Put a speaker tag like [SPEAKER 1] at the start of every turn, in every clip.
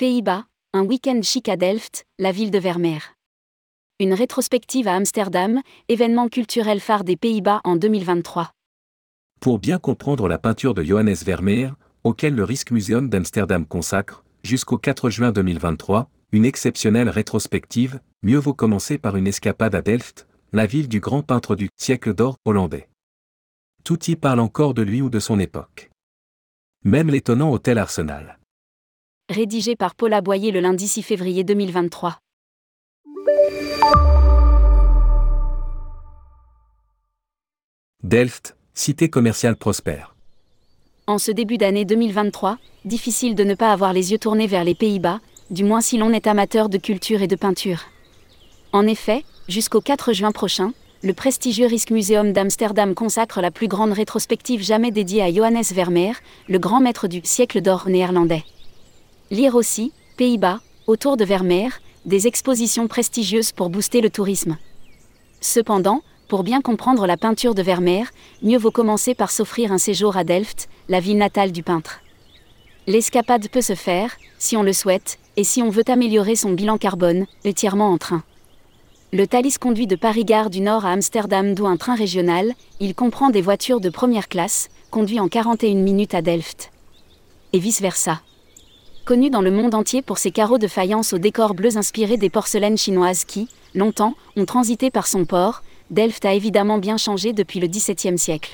[SPEAKER 1] Pays-Bas, un week-end chic à Delft, la ville de Vermeer. Une rétrospective à Amsterdam, événement culturel phare des Pays-Bas en 2023.
[SPEAKER 2] Pour bien comprendre la peinture de Johannes Vermeer, auquel le Rijksmuseum d'Amsterdam consacre, jusqu'au 4 juin 2023, une exceptionnelle rétrospective, mieux vaut commencer par une escapade à Delft, la ville du grand peintre du siècle d'or hollandais. Tout y parle encore de lui ou de son époque. Même l'étonnant hôtel Arsenal.
[SPEAKER 1] Rédigé par Paul Aboyer le lundi 6 février 2023.
[SPEAKER 2] Delft, cité commerciale prospère.
[SPEAKER 1] En ce début d'année 2023, difficile de ne pas avoir les yeux tournés vers les Pays-Bas, du moins si l'on est amateur de culture et de peinture. En effet, jusqu'au 4 juin prochain, le prestigieux Rijksmuseum d'Amsterdam consacre la plus grande rétrospective jamais dédiée à Johannes Vermeer, le grand maître du siècle d'or néerlandais. Lire aussi, Pays-Bas, autour de Vermeer, des expositions prestigieuses pour booster le tourisme. Cependant, pour bien comprendre la peinture de Vermeer, mieux vaut commencer par s'offrir un séjour à Delft, la ville natale du peintre. L'escapade peut se faire, si on le souhaite, et si on veut améliorer son bilan carbone, entièrement en train. Le Thalys conduit de Paris-Gare du Nord à Amsterdam d'où un train régional, il comprend des voitures de première classe, conduit en 41 minutes à Delft. Et vice-versa. Connu dans le monde entier pour ses carreaux de faïence aux décors bleus inspirés des porcelaines chinoises qui, longtemps, ont transité par son port, Delft a évidemment bien changé depuis le XVIIe siècle.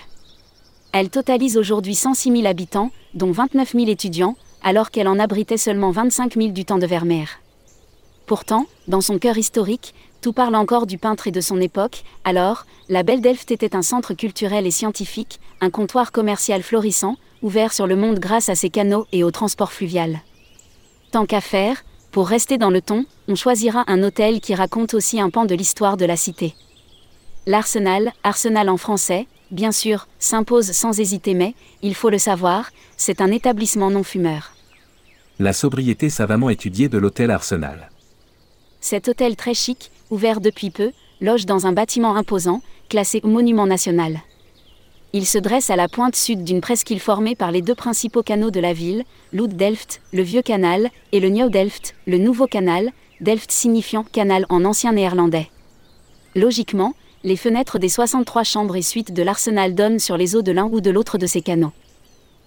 [SPEAKER 1] Elle totalise aujourd'hui 106 000 habitants, dont 29 000 étudiants, alors qu'elle en abritait seulement 25 000 du temps de Vermeer. Pourtant, dans son cœur historique, tout parle encore du peintre et de son époque, alors, la Belle Delft était un centre culturel et scientifique, un comptoir commercial florissant, ouvert sur le monde grâce à ses canaux et au transport fluvial. Tant qu'à faire, pour rester dans le ton, on choisira un hôtel qui raconte aussi un pan de l'histoire de la cité. L'Arsenal, Arsenal en français, bien sûr, s'impose sans hésiter mais, il faut le savoir, c'est un établissement non fumeur.
[SPEAKER 2] La sobriété savamment étudiée de l'hôtel Arsenal.
[SPEAKER 1] Cet hôtel très chic, ouvert depuis peu, loge dans un bâtiment imposant, classé monument national. Il se dresse à la pointe sud d'une presqu'île formée par les deux principaux canaux de la ville, l'Oud-Delft, le vieux canal, et le Nieuw-Delft, le nouveau canal, Delft signifiant canal en ancien néerlandais. Logiquement, les fenêtres des 63 chambres et suites de l'arsenal donnent sur les eaux de l'un ou de l'autre de ces canaux.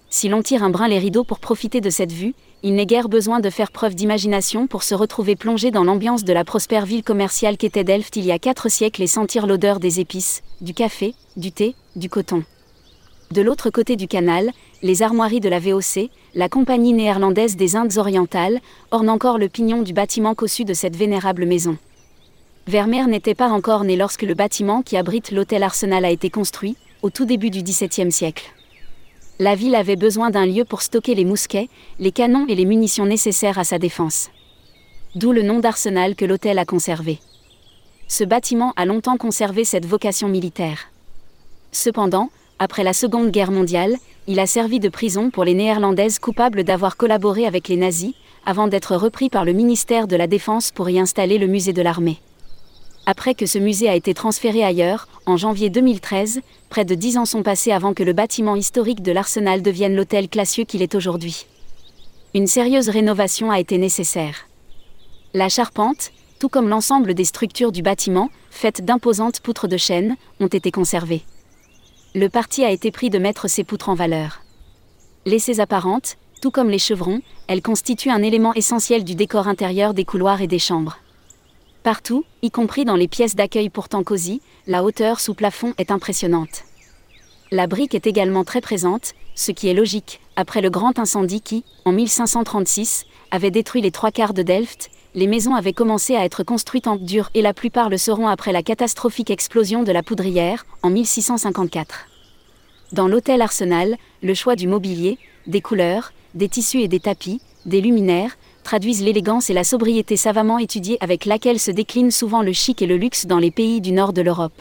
[SPEAKER 1] Si l'on tire un brin les rideaux pour profiter de cette vue, il n'est guère besoin de faire preuve d'imagination pour se retrouver plongé dans l'ambiance de la prospère ville commerciale qu'était Delft il y a quatre siècles et sentir l'odeur des épices, du café, du thé, du coton. De l'autre côté du canal, les armoiries de la VOC, la compagnie néerlandaise des Indes orientales, ornent encore le pignon du bâtiment cossu de cette vénérable maison. Vermeer n'était pas encore né lorsque le bâtiment qui abrite l'hôtel Arsenal a été construit, au tout début du XVIIe siècle la ville avait besoin d'un lieu pour stocker les mousquets, les canons et les munitions nécessaires à sa défense. D'où le nom d'arsenal que l'hôtel a conservé. Ce bâtiment a longtemps conservé cette vocation militaire. Cependant, après la Seconde Guerre mondiale, il a servi de prison pour les Néerlandaises coupables d'avoir collaboré avec les nazis, avant d'être repris par le ministère de la Défense pour y installer le musée de l'armée. Après que ce musée a été transféré ailleurs, en janvier 2013, près de dix ans sont passés avant que le bâtiment historique de l'Arsenal devienne l'hôtel classieux qu'il est aujourd'hui. Une sérieuse rénovation a été nécessaire. La charpente, tout comme l'ensemble des structures du bâtiment, faites d'imposantes poutres de chêne, ont été conservées. Le parti a été pris de mettre ces poutres en valeur. Laissées apparentes, tout comme les chevrons, elles constituent un élément essentiel du décor intérieur des couloirs et des chambres. Partout, y compris dans les pièces d'accueil pourtant cosy, la hauteur sous plafond est impressionnante. La brique est également très présente, ce qui est logique, après le grand incendie qui, en 1536, avait détruit les trois quarts de Delft, les maisons avaient commencé à être construites en dur et la plupart le seront après la catastrophique explosion de la poudrière, en 1654. Dans l'hôtel Arsenal, le choix du mobilier, des couleurs, des tissus et des tapis, des luminaires, traduisent l'élégance et la sobriété savamment étudiée avec laquelle se décline souvent le chic et le luxe dans les pays du nord de l'Europe.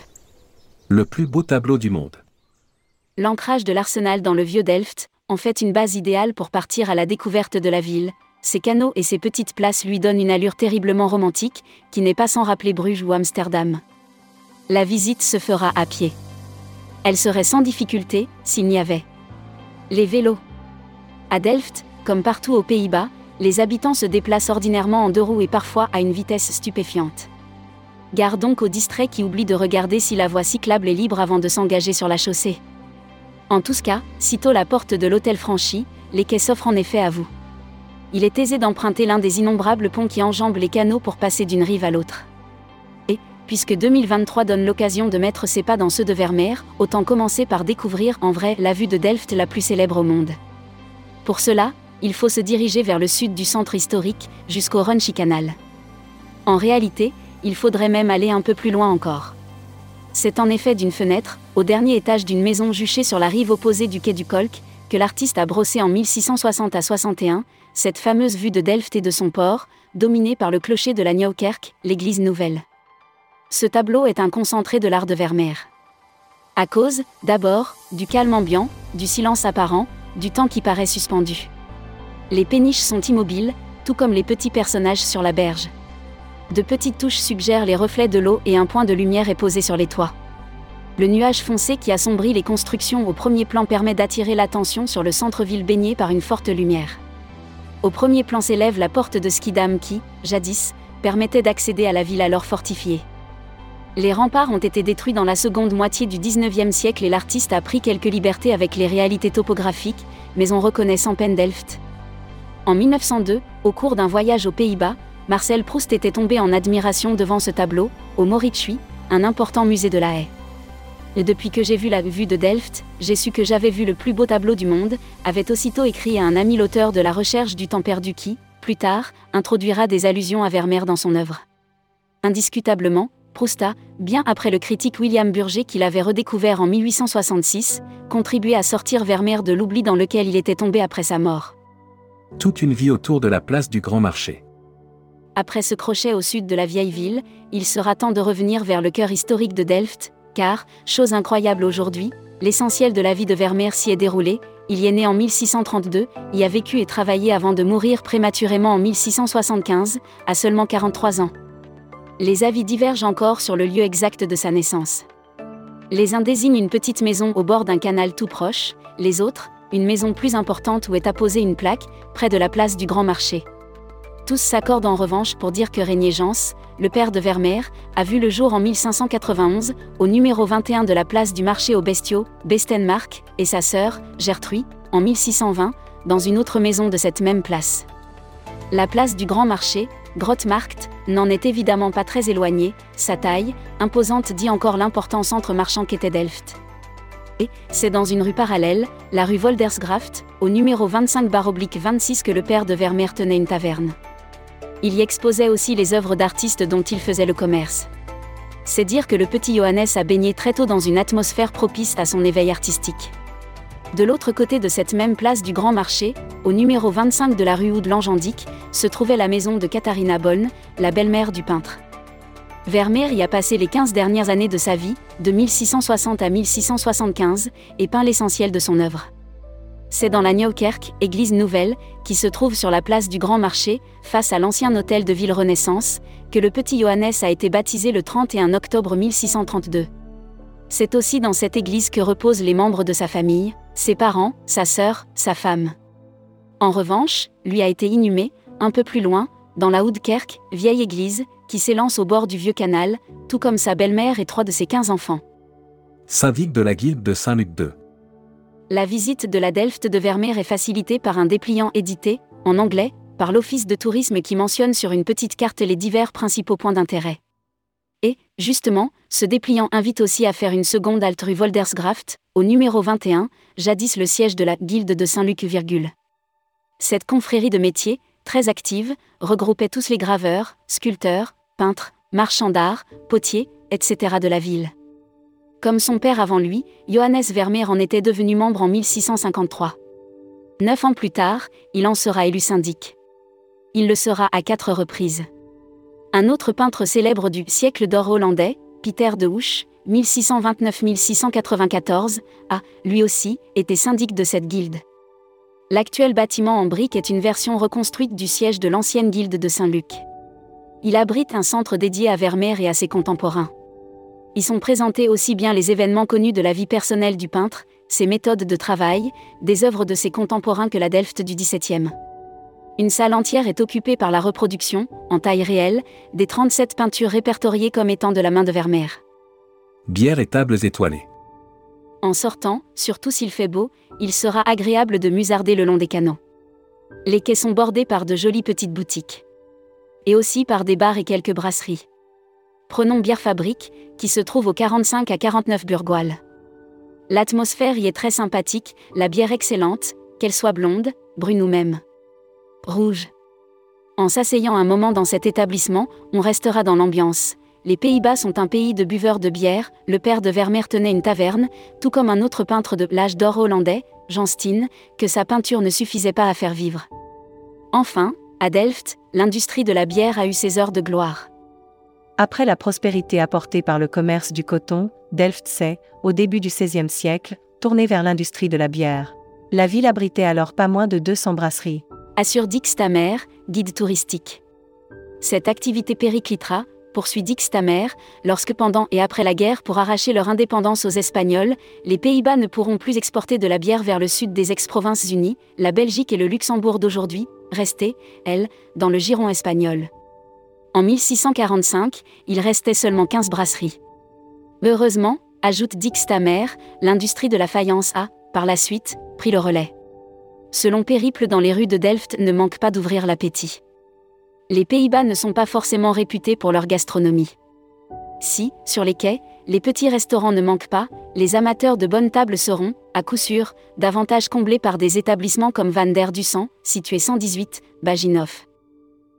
[SPEAKER 2] Le plus beau tableau du monde.
[SPEAKER 1] L'ancrage de l'arsenal dans le vieux Delft en fait une base idéale pour partir à la découverte de la ville. Ses canaux et ses petites places lui donnent une allure terriblement romantique, qui n'est pas sans rappeler Bruges ou Amsterdam. La visite se fera à pied. Elle serait sans difficulté s'il n'y avait les vélos. À Delft, comme partout aux Pays-Bas, les habitants se déplacent ordinairement en deux roues et parfois à une vitesse stupéfiante. Gare donc aux distraits qui oublient de regarder si la voie cyclable est libre avant de s'engager sur la chaussée. En tous cas, sitôt la porte de l'hôtel franchie, les quais s'offrent en effet à vous. Il est aisé d'emprunter l'un des innombrables ponts qui enjambent les canaux pour passer d'une rive à l'autre. Et, puisque 2023 donne l'occasion de mettre ses pas dans ceux de Vermeer, autant commencer par découvrir en vrai la vue de Delft la plus célèbre au monde. Pour cela, il faut se diriger vers le sud du centre historique, jusqu'au Canal. En réalité, il faudrait même aller un peu plus loin encore. C'est en effet d'une fenêtre, au dernier étage d'une maison juchée sur la rive opposée du quai du Kolk, que l'artiste a brossé en 1660 à 61, cette fameuse vue de Delft et de son port, dominée par le clocher de la Nieuwkerk, l'église nouvelle. Ce tableau est un concentré de l'art de Vermeer. À cause, d'abord, du calme ambiant, du silence apparent, du temps qui paraît suspendu. Les péniches sont immobiles, tout comme les petits personnages sur la berge. De petites touches suggèrent les reflets de l'eau et un point de lumière est posé sur les toits. Le nuage foncé qui assombrit les constructions au premier plan permet d'attirer l'attention sur le centre-ville baigné par une forte lumière. Au premier plan s'élève la porte de Skidam qui, jadis, permettait d'accéder à la ville alors fortifiée. Les remparts ont été détruits dans la seconde moitié du XIXe siècle et l'artiste a pris quelques libertés avec les réalités topographiques, mais on reconnaît sans peine Delft. En 1902, au cours d'un voyage aux Pays-Bas, Marcel Proust était tombé en admiration devant ce tableau, au Mauritshuis, un important musée de la haie. Et depuis que j'ai vu la vue de Delft, j'ai su que j'avais vu le plus beau tableau du monde, avait aussitôt écrit à un ami l'auteur de La recherche du temps perdu qui, plus tard, introduira des allusions à Vermeer dans son œuvre. Indiscutablement, Proust a, bien après le critique William Burger qu'il avait redécouvert en 1866, contribué à sortir Vermeer de l'oubli dans lequel il était tombé après sa mort.
[SPEAKER 2] Toute une vie autour de la place du Grand Marché.
[SPEAKER 1] Après ce crochet au sud de la vieille ville, il sera temps de revenir vers le cœur historique de Delft, car, chose incroyable aujourd'hui, l'essentiel de la vie de Vermeer s'y est déroulé, il y est né en 1632, y a vécu et travaillé avant de mourir prématurément en 1675, à seulement 43 ans. Les avis divergent encore sur le lieu exact de sa naissance. Les uns désignent une petite maison au bord d'un canal tout proche, les autres, une maison plus importante où est apposée une plaque, près de la place du Grand Marché. Tous s'accordent en revanche pour dire que Régnier Jans, le père de Vermeer, a vu le jour en 1591, au numéro 21 de la place du marché aux bestiaux, Bestenmark, et sa sœur, Gertrude, en 1620, dans une autre maison de cette même place. La place du Grand Marché, Grottmarkt, n'en est évidemment pas très éloignée, sa taille, imposante dit encore l'important centre marchand qu'était Delft. Et, c'est dans une rue parallèle, la rue Voldersgraft, au numéro 25-26 que le père de Vermeer tenait une taverne. Il y exposait aussi les œuvres d'artistes dont il faisait le commerce. C'est dire que le petit Johannes a baigné très tôt dans une atmosphère propice à son éveil artistique. De l'autre côté de cette même place du Grand Marché, au numéro 25 de la rue Oud Langendic, se trouvait la maison de Katharina Bonn, la belle-mère du peintre. Vermeer y a passé les 15 dernières années de sa vie, de 1660 à 1675, et peint l'essentiel de son œuvre. C'est dans la Nieuwkerk, église nouvelle, qui se trouve sur la place du Grand Marché, face à l'ancien hôtel de ville Renaissance, que le petit Johannes a été baptisé le 31 octobre 1632. C'est aussi dans cette église que reposent les membres de sa famille, ses parents, sa sœur, sa femme. En revanche, lui a été inhumé, un peu plus loin, dans la Houdkerk, vieille église, qui s'élance au bord du vieux canal, tout comme sa belle-mère et trois de ses quinze enfants.
[SPEAKER 2] Syndic de la guilde de Saint-Luc II.
[SPEAKER 1] La visite de la Delft de Vermeer est facilitée par un dépliant édité, en anglais, par l'Office de tourisme qui mentionne sur une petite carte les divers principaux points d'intérêt. Et, justement, ce dépliant invite aussi à faire une seconde halte rue Voldersgraft, au numéro 21, jadis le siège de la Guilde de Saint-Luc. Cette confrérie de métiers, très active, regroupait tous les graveurs, sculpteurs, peintres, marchands d'art, potiers, etc. de la ville. Comme son père avant lui, Johannes Vermeer en était devenu membre en 1653. Neuf ans plus tard, il en sera élu syndic. Il le sera à quatre reprises. Un autre peintre célèbre du siècle d'or hollandais, Pieter de Hooch, 1629-1694, a, lui aussi, été syndic de cette guilde. L'actuel bâtiment en briques est une version reconstruite du siège de l'ancienne guilde de Saint-Luc. Il abrite un centre dédié à Vermeer et à ses contemporains. Y sont présentés aussi bien les événements connus de la vie personnelle du peintre, ses méthodes de travail, des œuvres de ses contemporains que la Delft du XVIIe. Une salle entière est occupée par la reproduction, en taille réelle, des 37 peintures répertoriées comme étant de la main de Vermeer.
[SPEAKER 2] Bières et tables étoilées.
[SPEAKER 1] En sortant, surtout s'il fait beau, il sera agréable de musarder le long des canaux. Les quais sont bordés par de jolies petites boutiques. Et aussi par des bars et quelques brasseries. Prenons Bière Fabrique, qui se trouve au 45 à 49 Burgoal. L'atmosphère y est très sympathique, la bière excellente, qu'elle soit blonde, brune ou même rouge. En s'asseyant un moment dans cet établissement, on restera dans l'ambiance. Les Pays-Bas sont un pays de buveurs de bière, le père de Vermeer tenait une taverne, tout comme un autre peintre de l'âge d'or hollandais, Jean Steen, que sa peinture ne suffisait pas à faire vivre. Enfin, à Delft, l'industrie de la bière a eu ses heures de gloire.
[SPEAKER 3] Après la prospérité apportée par le commerce du coton, Delft s'est, au début du XVIe siècle, tournée vers l'industrie de la bière. La ville abritait alors pas moins de 200 brasseries.
[SPEAKER 1] Assure Dix Tamer, guide touristique. Cette activité périclitera, poursuit Dix Tamer, lorsque pendant et après la guerre pour arracher leur indépendance aux Espagnols, les Pays-Bas ne pourront plus exporter de la bière vers le sud des ex-provinces unies, la Belgique et le Luxembourg d'aujourd'hui, restées, elles, dans le giron espagnol. En 1645, il restait seulement 15 brasseries. Heureusement, ajoute Dix Tamer, l'industrie de la faïence a, par la suite, pris le relais. Selon Périple dans les rues de Delft ne manque pas d'ouvrir l'appétit les Pays-Bas ne sont pas forcément réputés pour leur gastronomie. Si, sur les quais, les petits restaurants ne manquent pas, les amateurs de bonnes tables seront, à coup sûr, davantage comblés par des établissements comme Van der Dusan, situé 118, Baginov.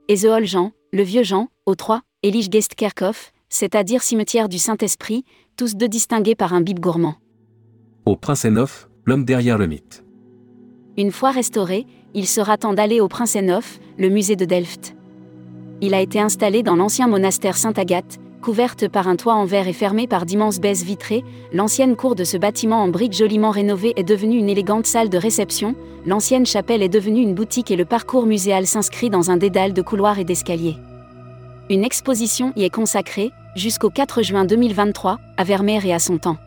[SPEAKER 1] Et The Jean, le Vieux Jean, au 3, Elichgeestkerkhof, c'est-à-dire cimetière du Saint-Esprit, tous deux distingués par un bib gourmand.
[SPEAKER 2] Au Princenhof, l'homme derrière le mythe.
[SPEAKER 1] Une fois restauré, il sera temps d'aller au Princenhof, le musée de Delft il a été installé dans l'ancien monastère Sainte-Agathe, couverte par un toit en verre et fermée par d'immenses baies vitrées, l'ancienne cour de ce bâtiment en briques joliment rénové est devenue une élégante salle de réception, l'ancienne chapelle est devenue une boutique et le parcours muséal s'inscrit dans un dédale de couloirs et d'escaliers. Une exposition y est consacrée, jusqu'au 4 juin 2023, à Vermeer et à son temps.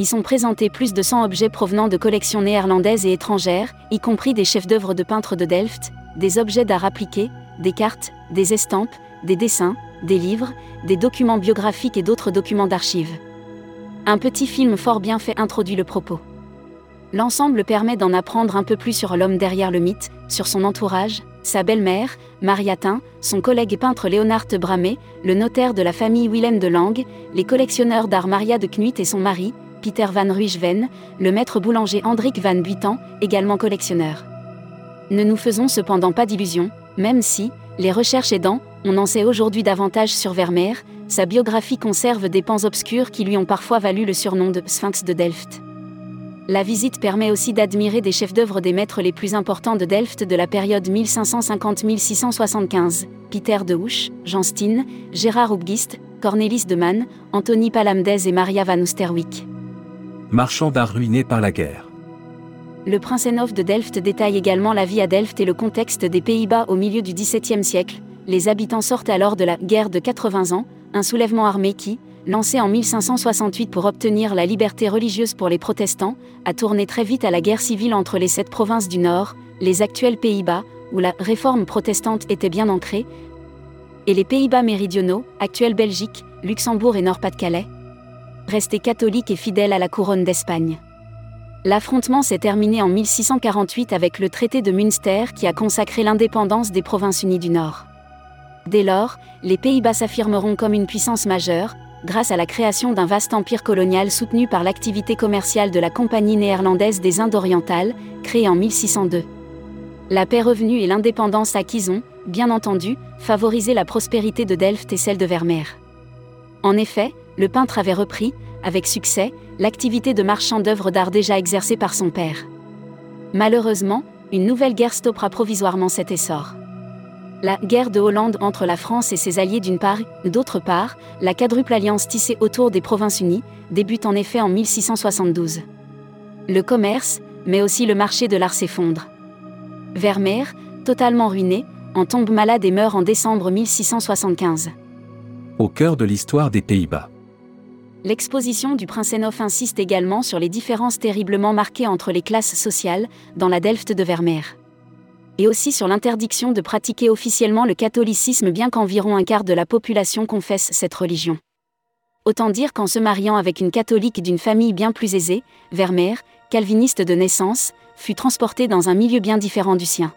[SPEAKER 1] Y sont présentés plus de 100 objets provenant de collections néerlandaises et étrangères, y compris des chefs-d'œuvre de peintres de Delft, des objets d'art appliqués, des cartes, des estampes, des dessins, des livres, des documents biographiques et d'autres documents d'archives. Un petit film fort bien fait introduit le propos. L'ensemble permet d'en apprendre un peu plus sur l'homme derrière le mythe, sur son entourage, sa belle-mère, Mariatin, son collègue peintre Léonard Bramé, le notaire de la famille Willem de Lang, les collectionneurs d'art Maria de Knuit et son mari, Peter van Ruijven, le maître boulanger Hendrik van Buiten, également collectionneur. Ne nous faisons cependant pas d'illusions, même si, les recherches aidant, on en sait aujourd'hui davantage sur Vermeer, sa biographie conserve des pans obscurs qui lui ont parfois valu le surnom de Sphinx de Delft. La visite permet aussi d'admirer des chefs-d'œuvre des maîtres les plus importants de Delft de la période 1550-1675, Peter de Houch, Jean Steen, Gérard Obgist, Cornelis de Man, Anthony Palamdez et Maria van Oosterwijk.
[SPEAKER 2] Marchand d'art ruiné par la guerre.
[SPEAKER 1] Le Princenhof de Delft détaille également la vie à Delft et le contexte des Pays-Bas au milieu du XVIIe siècle. Les habitants sortent alors de la guerre de 80 ans, un soulèvement armé qui, lancé en 1568 pour obtenir la liberté religieuse pour les protestants, a tourné très vite à la guerre civile entre les sept provinces du Nord, les actuels Pays-Bas, où la réforme protestante était bien ancrée, et les Pays-Bas méridionaux, actuelle Belgique, Luxembourg et Nord-Pas-de-Calais, restés catholiques et fidèles à la couronne d'Espagne. L'affrontement s'est terminé en 1648 avec le traité de Münster qui a consacré l'indépendance des provinces unies du Nord. Dès lors, les Pays-Bas s'affirmeront comme une puissance majeure, grâce à la création d'un vaste empire colonial soutenu par l'activité commerciale de la Compagnie néerlandaise des Indes orientales, créée en 1602. La paix revenue et l'indépendance acquise ont, bien entendu, favorisé la prospérité de Delft et celle de Vermeer. En effet, le peintre avait repris, avec succès, l'activité de marchand d'œuvres d'art déjà exercée par son père. Malheureusement, une nouvelle guerre stoppera provisoirement cet essor. La guerre de Hollande entre la France et ses alliés d'une part, d'autre part, la quadruple alliance tissée autour des Provinces Unies, débute en effet en 1672. Le commerce, mais aussi le marché de l'art s'effondre. Vermeer, totalement ruiné, en tombe malade et meurt en décembre 1675.
[SPEAKER 2] Au cœur de l'histoire des Pays-Bas.
[SPEAKER 1] L'exposition du Princenhof insiste également sur les différences terriblement marquées entre les classes sociales, dans la Delft de Vermeer. Et aussi sur l'interdiction de pratiquer officiellement le catholicisme bien qu'environ un quart de la population confesse cette religion. Autant dire qu'en se mariant avec une catholique d'une famille bien plus aisée, Vermeer, calviniste de naissance, fut transporté dans un milieu bien différent du sien.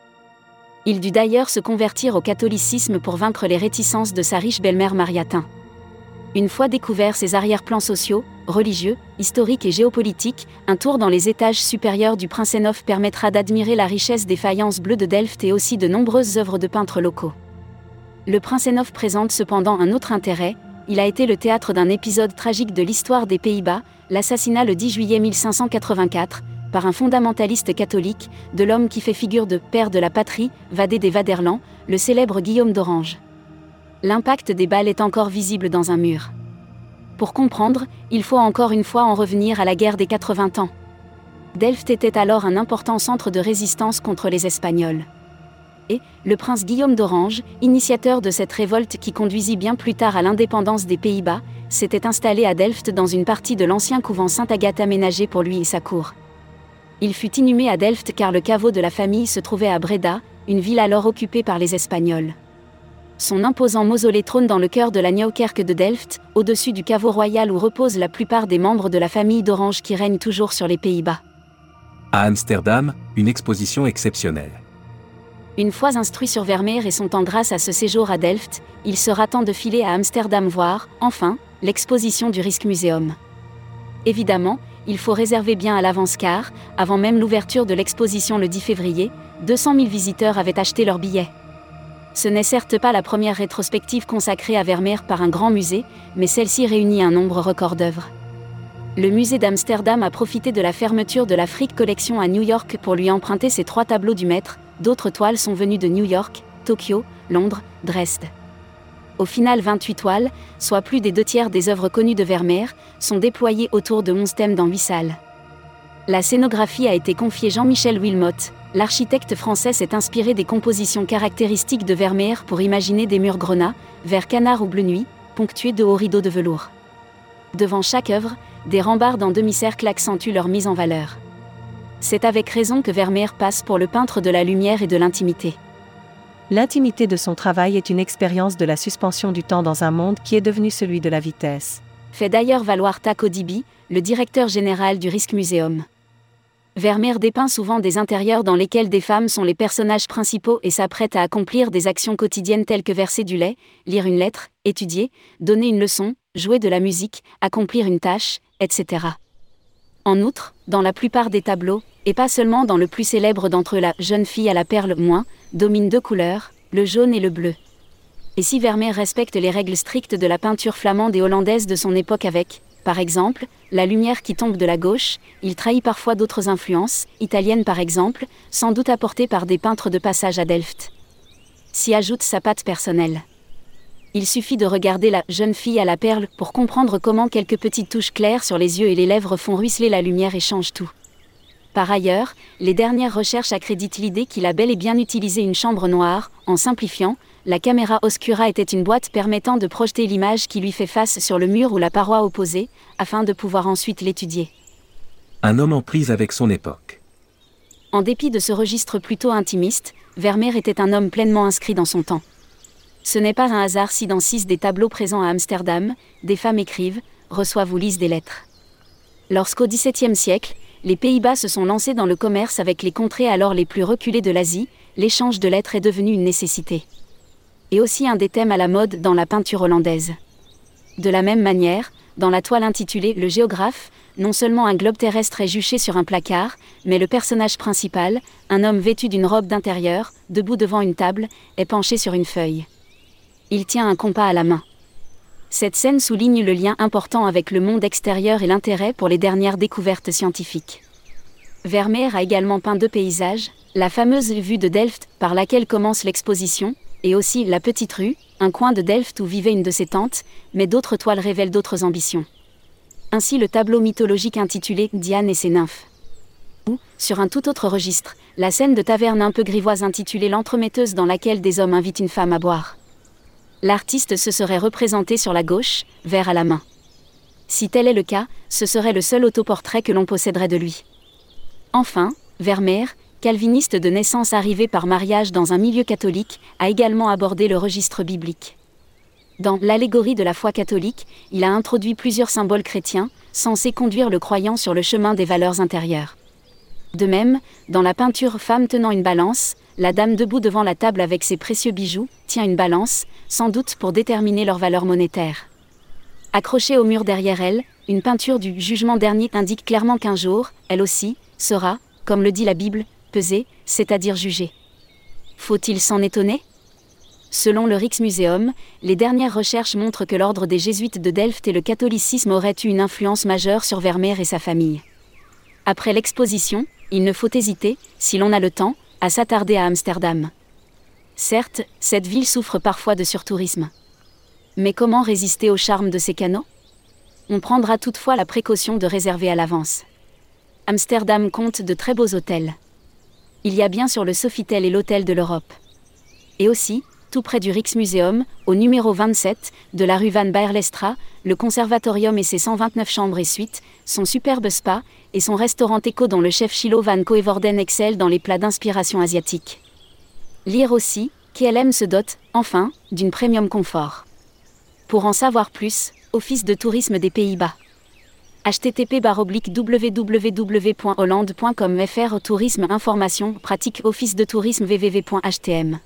[SPEAKER 1] Il dut d'ailleurs se convertir au catholicisme pour vaincre les réticences de sa riche belle-mère Mariatin. Une fois découverts ses arrière-plans sociaux, religieux, historiques et géopolitiques, un tour dans les étages supérieurs du Princenhof permettra d'admirer la richesse des faïences bleues de Delft et aussi de nombreuses œuvres de peintres locaux. Le Princenhof présente cependant un autre intérêt, il a été le théâtre d'un épisode tragique de l'histoire des Pays-Bas, l'assassinat le 10 juillet 1584, par un fondamentaliste catholique, de l'homme qui fait figure de père de la patrie, Vadé des Vaderland, le célèbre Guillaume d'Orange l'impact des balles est encore visible dans un mur. Pour comprendre, il faut encore une fois en revenir à la guerre des 80 ans. Delft était alors un important centre de résistance contre les Espagnols. Et, le prince Guillaume d'Orange, initiateur de cette révolte qui conduisit bien plus tard à l'indépendance des Pays-Bas, s'était installé à Delft dans une partie de l'ancien couvent Sainte-Agathe aménagé pour lui et sa cour. Il fut inhumé à Delft car le caveau de la famille se trouvait à Breda, une ville alors occupée par les Espagnols. Son imposant mausolée trône dans le cœur de la Nieuwkerk de Delft, au-dessus du caveau royal où reposent la plupart des membres de la famille d'Orange qui règne toujours sur les Pays-Bas.
[SPEAKER 2] À Amsterdam, une exposition exceptionnelle.
[SPEAKER 1] Une fois instruit sur Vermeer et son temps grâce à ce séjour à Delft, il sera temps de filer à Amsterdam voir, enfin, l'exposition du Museum. Évidemment, il faut réserver bien à l'avance car, avant même l'ouverture de l'exposition le 10 février, 200 000 visiteurs avaient acheté leurs billets. Ce n'est certes pas la première rétrospective consacrée à Vermeer par un grand musée, mais celle-ci réunit un nombre record d'œuvres. Le musée d'Amsterdam a profité de la fermeture de la Frick Collection à New York pour lui emprunter ses trois tableaux du maître, d'autres toiles sont venues de New York, Tokyo, Londres, Dresde. Au final 28 toiles, soit plus des deux tiers des œuvres connues de Vermeer, sont déployées autour de 11 thèmes dans 8 salles. La scénographie a été confiée Jean-Michel Wilmot, l'architecte français s'est inspiré des compositions caractéristiques de Vermeer pour imaginer des murs grenats, vert canard ou bleu nuit, ponctués de hauts rideaux de velours. Devant chaque œuvre, des rambardes en demi-cercle accentuent leur mise en valeur. C'est avec raison que Vermeer passe pour le peintre de la lumière et de l'intimité.
[SPEAKER 3] L'intimité de son travail est une expérience de la suspension du temps dans un monde qui est devenu celui de la vitesse.
[SPEAKER 1] Fait d'ailleurs valoir Taco Dibi, le directeur général du Risk Museum. Vermeer dépeint souvent des intérieurs dans lesquels des femmes sont les personnages principaux et s'apprêtent à accomplir des actions quotidiennes telles que verser du lait, lire une lettre, étudier, donner une leçon, jouer de la musique, accomplir une tâche, etc. En outre, dans la plupart des tableaux, et pas seulement dans le plus célèbre d'entre eux la jeune fille à la perle moins, dominent deux couleurs, le jaune et le bleu. Et si Vermeer respecte les règles strictes de la peinture flamande et hollandaise de son époque avec, par exemple, la lumière qui tombe de la gauche, il trahit parfois d'autres influences, italiennes par exemple, sans doute apportées par des peintres de passage à Delft. S'y ajoute sa patte personnelle. Il suffit de regarder la jeune fille à la perle pour comprendre comment quelques petites touches claires sur les yeux et les lèvres font ruisseler la lumière et changent tout. Par ailleurs, les dernières recherches accréditent l'idée qu'il a bel et bien utilisé une chambre noire, en simplifiant, la caméra oscura était une boîte permettant de projeter l'image qui lui fait face sur le mur ou la paroi opposée, afin de pouvoir ensuite l'étudier.
[SPEAKER 2] Un homme en prise avec son époque.
[SPEAKER 1] En dépit de ce registre plutôt intimiste, Vermeer était un homme pleinement inscrit dans son temps. Ce n'est pas un hasard si dans six des tableaux présents à Amsterdam, des femmes écrivent, reçoivent ou lisent des lettres. Lorsqu'au XVIIe siècle, les Pays-Bas se sont lancés dans le commerce avec les contrées alors les plus reculées de l'Asie, l'échange de lettres est devenu une nécessité et aussi un des thèmes à la mode dans la peinture hollandaise. De la même manière, dans la toile intitulée Le géographe, non seulement un globe terrestre est juché sur un placard, mais le personnage principal, un homme vêtu d'une robe d'intérieur, debout devant une table, est penché sur une feuille. Il tient un compas à la main. Cette scène souligne le lien important avec le monde extérieur et l'intérêt pour les dernières découvertes scientifiques. Vermeer a également peint deux paysages, la fameuse vue de Delft par laquelle commence l'exposition, et aussi La Petite Rue, un coin de Delft où vivait une de ses tantes, mais d'autres toiles révèlent d'autres ambitions. Ainsi le tableau mythologique intitulé Diane et ses nymphes. Ou, sur un tout autre registre, la scène de taverne un peu grivoise intitulée L'entremetteuse dans laquelle des hommes invitent une femme à boire. L'artiste se serait représenté sur la gauche, verre à la main. Si tel est le cas, ce serait le seul autoportrait que l'on posséderait de lui. Enfin, Vermeer, calviniste de naissance arrivé par mariage dans un milieu catholique, a également abordé le registre biblique. Dans L'allégorie de la foi catholique, il a introduit plusieurs symboles chrétiens, censés conduire le croyant sur le chemin des valeurs intérieures. De même, dans la peinture Femme tenant une balance, la dame debout devant la table avec ses précieux bijoux tient une balance, sans doute pour déterminer leur valeur monétaire. Accrochée au mur derrière elle, une peinture du jugement dernier indique clairement qu'un jour, elle aussi, sera, comme le dit la Bible, pesée, c'est-à-dire jugée. Faut-il s'en étonner? Selon le Rijksmuseum, les dernières recherches montrent que l'ordre des jésuites de Delft et le catholicisme auraient eu une influence majeure sur Vermeer et sa famille. Après l'exposition, il ne faut hésiter, si l'on a le temps, à s'attarder à Amsterdam. Certes, cette ville souffre parfois de surtourisme. Mais comment résister au charme de ces canaux? On prendra toutefois la précaution de réserver à l'avance. Amsterdam compte de très beaux hôtels. Il y a bien sûr le Sofitel et l'Hôtel de l'Europe. Et aussi, tout près du Rijksmuseum, au numéro 27 de la rue Van Baerlestra, le conservatorium et ses 129 chambres et suites, son superbe spa et son restaurant éco dont le chef Chilo Van Coevorden excelle dans les plats d'inspiration asiatique. Lire aussi, KLM se dote, enfin, d'une premium confort. Pour en savoir plus, Office de tourisme des Pays-Bas http www.hollande.com fr tourisme information pratique office de tourisme www.htm